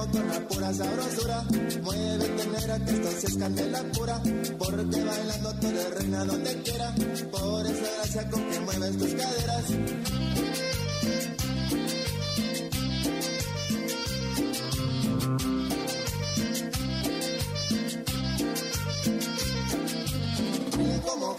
ritmo con la pura sabrosura. Muévete negra que esto sí es candela pura. Porque bailando tú eres reina donde quiera. Por esa gracia con que mueves tus caderas.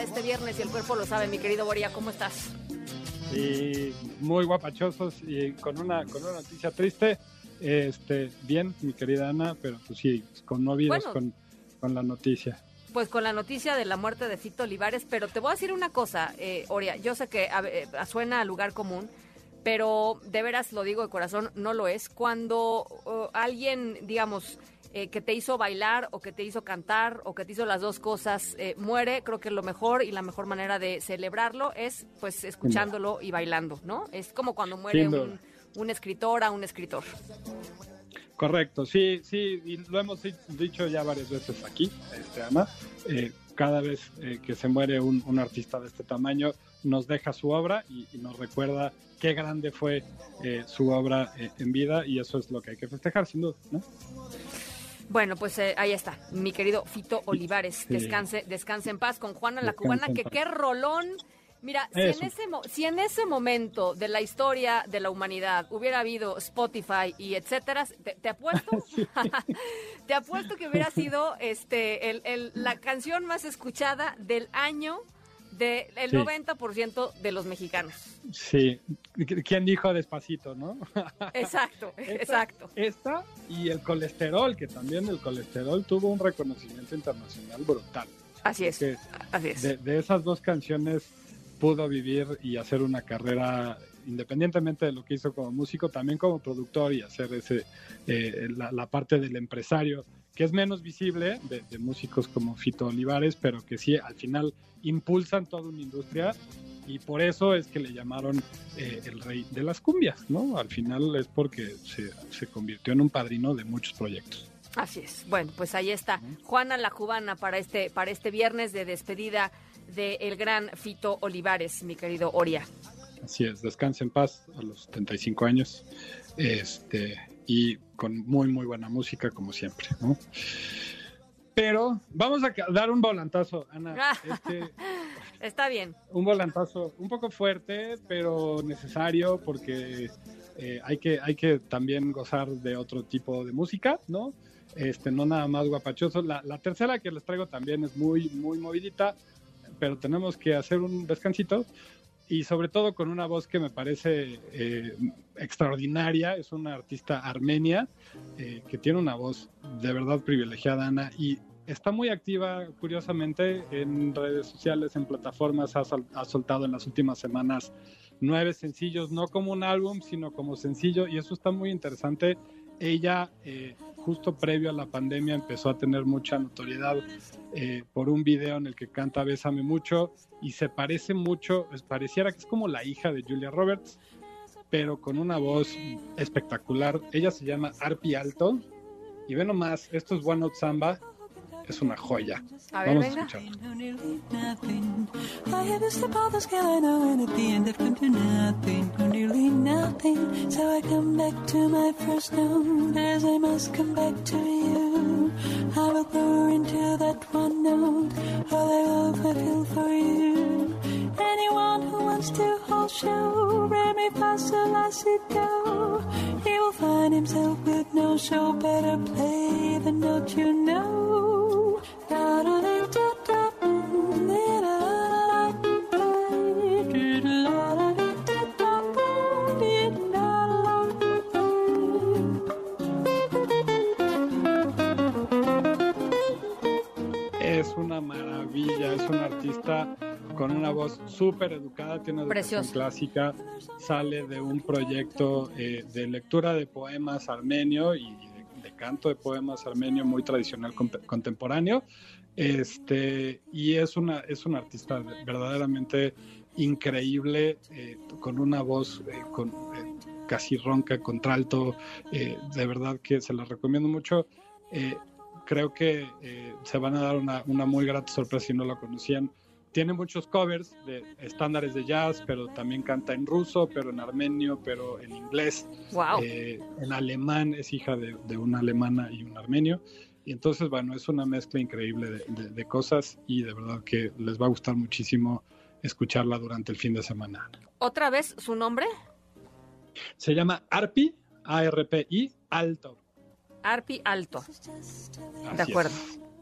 este viernes y el cuerpo lo sabe, mi querido Boria, ¿cómo estás? Sí, muy guapachosos y con una, con una noticia triste. Este, bien, mi querida Ana, pero pues sí, conmovidos con, con la noticia. Pues con la noticia de la muerte de Fito Olivares, pero te voy a decir una cosa, eh, Oria, yo sé que eh, suena a lugar común, pero de veras lo digo de corazón, no lo es. Cuando uh, alguien, digamos, eh, que te hizo bailar o que te hizo cantar o que te hizo las dos cosas eh, muere, creo que lo mejor y la mejor manera de celebrarlo es pues escuchándolo y bailando, ¿no? Es como cuando muere un, un escritor a un escritor. Correcto, sí, sí, y lo hemos dicho ya varias veces aquí, este, Ana. Eh, cada vez que se muere un, un, artista de este tamaño, nos deja su obra y, nos recuerda qué grande fue su obra en vida y eso es lo que hay que festejar, sin duda, ¿no? Bueno, pues eh, ahí está, mi querido Fito Olivares. Descanse, descanse en paz con Juana la cubana, que qué rolón. Mira, si en, ese, si en ese momento de la historia de la humanidad hubiera habido Spotify y etcétera, te, apuesto, te apuesto que hubiera sido este el, la canción más escuchada del año del de 90% de los mexicanos. Sí, ¿quién dijo despacito, no? exacto, exacto. Esta y el colesterol, que también el colesterol tuvo un reconocimiento internacional brutal. Así es, así es. De, esas dos canciones pudo vivir y hacer una carrera independientemente de lo que hizo como músico, también como productor y hacer ese eh, la parte del empresario que es menos visible de, músicos como Fito Olivares, pero que sí al final impulsan toda una industria y por eso es que le llamaron eh, el rey de las cumbias, ¿no? Al final es porque se, convirtió en un padrino de muchos proyectos. Así es. Bueno, pues ahí está. Juana la Cubana para este, para este viernes de despedida del gran Fito Olivares, mi querido Oria. Así es, descanse en paz a los 75 años. Este, y con muy, muy buena música, como siempre, ¿no? Pero vamos a dar un volantazo, Ana. Este, Está bien. Un volantazo un poco fuerte, pero necesario porque eh, hay, que, hay que también gozar de otro tipo de música, ¿no? Este, no nada más guapachoso. La, la tercera que les traigo también es muy, muy movidita, pero tenemos que hacer un descansito y sobre todo con una voz que me parece eh, extraordinaria. Es una artista armenia eh, que tiene una voz de verdad privilegiada, Ana, y está muy activa, curiosamente, en redes sociales, en plataformas. Ha, ha, soltado en las últimas semanas nueve sencillos, no como un álbum, sino como sencillo, y eso está muy interesante. Ella eh, justo previo a la pandemia empezó a tener mucha notoriedad eh, por un video en el que canta Bésame mucho y se parece mucho, pareciera que es como la hija de Julia Roberts, pero con una voz espectacular. Ella se llama Arpi Alto y ve nomás, esto es One Out Samba es una joya. A ver, Vamos venga. a escuchar. I have a step all the scale I know, and at the artista con una voz súper educada, tiene educación Precioso. clásica, sale de un proyecto eh, de lectura de poemas armenio y de, de canto de poemas armenio muy tradicional contemporáneo. Este, y es una, es un artista verdaderamente increíble, eh, con una voz eh, con, eh, casi ronca, contralto, eh, de verdad que se la recomiendo mucho. Creo que eh, se van a dar una, una muy grata sorpresa si no la conocían. Tiene muchos covers de estándares de jazz, pero también canta en ruso, pero en armenio, pero en inglés, Wow. eh, en alemán, es hija de, de una alemana y un armenio. Y entonces, bueno, es una mezcla increíble de, de- de cosas y de verdad que les va a gustar muchísimo escucharla durante el fin de semana. ¿Otra vez su nombre? Se llama Arpi, A-R-P-I, Alto. Arpi Alto. De acuerdo.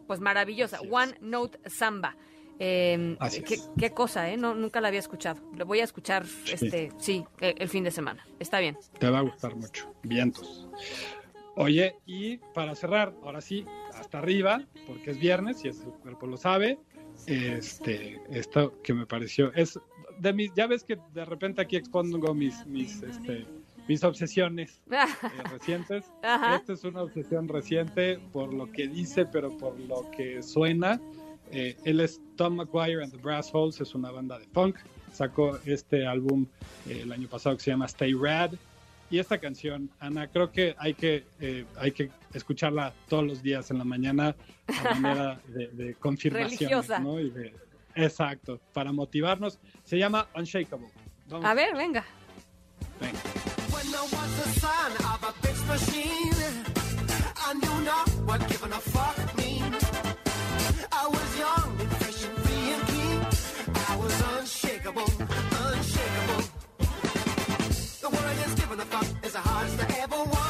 Pues maravillosa. One Note Samba. Eh, Así qué, qué cosa, ¿eh? No, nunca la había escuchado. Lo voy a escuchar, este, sí, eh, el fin de semana. Está bien. Te va a gustar mucho. Vientos. Oye, y para cerrar, ahora sí, hasta arriba, porque es viernes y es el cuerpo lo sabe. Este, esto que me pareció es de mis, ya ves que de repente aquí expongo mis, mis, este, mis obsesiones eh, recientes. Ajá. Esta es una obsesión reciente por lo que dice, pero por lo que suena. Eh, él es Tom McGuire and the Brass Holes, es una banda de funk. Sacó este álbum eh, el año pasado que se llama Stay Rad. Y esta canción, Ana, creo que hay que, eh, hay que escucharla todos los días en la mañana a manera de, de confirmación. Religiosa. ¿no? De- exacto, para motivarnos. Se llama Unshakable. Vamos, A ver, venga. venga. I was the son of a fixed machine, I knew not what giving a fuck mean. I was young and fresh and free and keen. I was unshakable, unshakable. The word is giving a fuck is the hardest I ever won.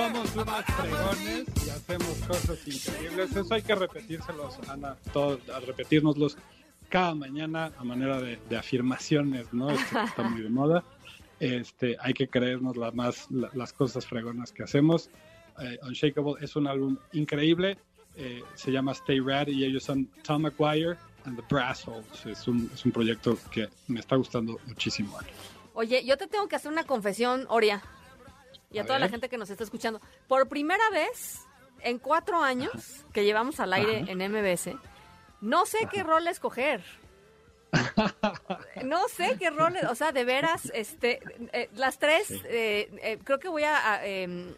Somos unos fregones y hacemos cosas increíbles. Eso hay que repetírselos, Ana, todo, a repetírnoslos cada mañana a manera de, de afirmaciones, ¿no? Esto está muy de moda. Este, hay que creernos la más, la- las cosas fregonas que hacemos. Eh, Unshakable es un álbum increíble. eh, se llama Stay Rad y ellos son Tom McGuire and the Brass Holes. Es un, es un proyecto que me está gustando muchísimo. Oye, yo te tengo que hacer una confesión, Oria, y a, A toda la gente que nos está escuchando. Por primera vez en cuatro años que llevamos al aire Ajá. en MBS, no sé qué rol escoger. No sé qué rol, o sea, de veras, este, eh, las tres, eh, eh, creo que voy a, a, em,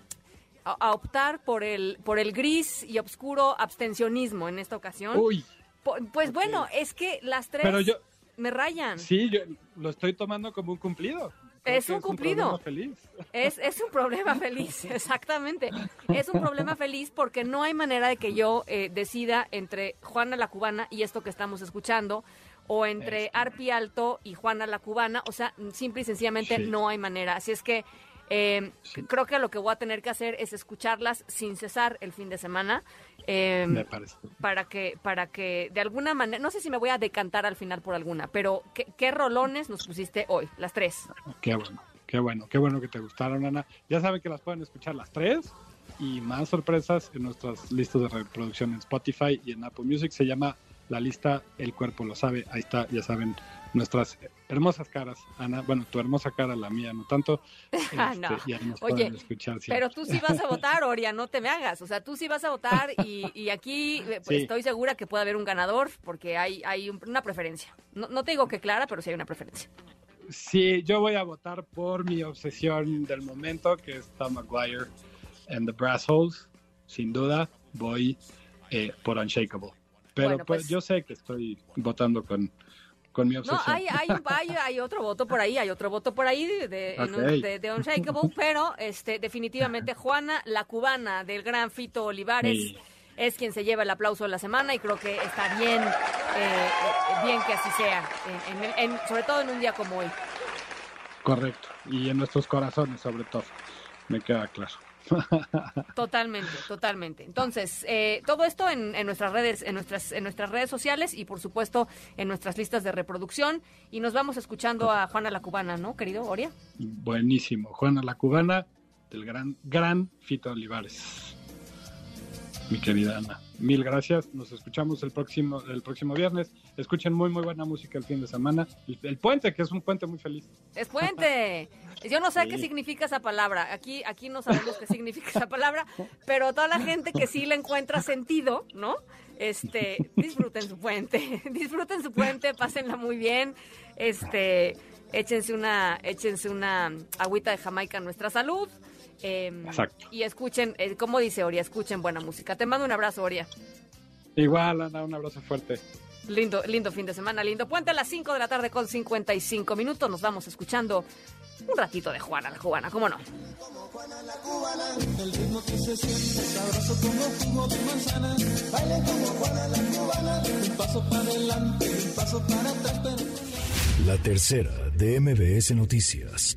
a- a optar por el, por el gris y oscuro abstencionismo en esta ocasión. Uy, Po- pues bueno, es que las tres pero yo, me rayan. sí, yo lo estoy tomando como un cumplido. Es un cumplido. problema feliz. Es, es un problema feliz, exactamente. Es un problema feliz porque no hay manera de que yo eh, decida entre Juana la Cubana y esto que estamos escuchando, o entre. Arpi Alto y Juana la Cubana. O sea, simple y sencillamente Sí. no hay manera. Así es que Eh, Creo que lo que voy a tener que hacer es escucharlas sin cesar el fin de semana. eh, Me parece. para que, para que de alguna manera, no sé si me voy a decantar al final por alguna, pero ¿qué, qué rolones nos pusiste hoy? Las tres. Qué bueno, qué bueno, qué bueno que te gustaron, Ana. Ya saben que las pueden escuchar las tres y más sorpresas en nuestras listas de reproducción en Spotify y en Apple Music. Se llama la lista El cuerpo lo sabe. Ahí está, ya saben, nuestras hermosas caras, Ana. Bueno, tu hermosa cara, la mía, no tanto. Ah, no. ahí nos Oye, escuchar. Pero tú sí vas a votar, Oria, no te me hagas. O sea, tú sí vas a votar y, y aquí pues, Sí. estoy segura que puede haber un ganador porque hay, hay un- una preferencia. No, no te digo que clara, pero sí hay una preferencia. Sí, yo voy a votar por mi obsesión del momento, que es Tom Maguire and the Brass Holes. Sin duda, voy eh, por Unshakable. Pero Bueno, pues, pues- yo sé que estoy votando con, con mi No, obsesión. hay, hay, un- hay, hay otro voto por ahí, hay otro voto por ahí de, de, en un- de- de Unshakable, pero este, definitivamente Juana, la cubana del gran Fito Olivares, Sí. es quien se lleva el aplauso de la semana y creo que está bien, eh, eh, bien que así sea, en- en- en- sobre todo en un día como hoy. Correcto. Y en nuestros corazones, sobre todo. Me queda claro. Totalmente, totalmente. Entonces, eh, todo esto en, en nuestras redes, en nuestras, en nuestras redes sociales y por supuesto en nuestras listas de reproducción. Y nos vamos escuchando a Juana la Cubana, ¿no, querido Oria? Buenísimo. Juana la Cubana, del gran, gran Fito Olivares. Mi querida Ana. Mil gracias. Nos escuchamos el próximo, el próximo viernes. Escuchen muy, muy buena música el fin de semana. El, el puente, que es un puente muy feliz. Es puente. Yo no sé Sí. qué significa esa palabra. Aquí, aquí no sabemos qué significa esa palabra, pero toda la gente que sí le encuentra sentido, ¿no? Este, disfruten su puente, disfruten su puente, pásenla muy bien. Este, échense una, échense una agüita de Jamaica a nuestra salud. Eh, Exacto. Y escuchen, eh, como dice Oria, escuchen buena música. Te mando un abrazo, Oria. Igual, Ana, un abrazo fuerte. Lindo, lindo fin de semana, lindo puente a las 5 de la tarde con 55 minutos. Nos vamos escuchando un ratito de Juana la Cubana, ¿cómo no? El ritmo que se siente sabroso como jugo de manzana. Baile como Juana la cubana. Un paso para adelante, un paso para atrás, pero La tercera de MBS Noticias.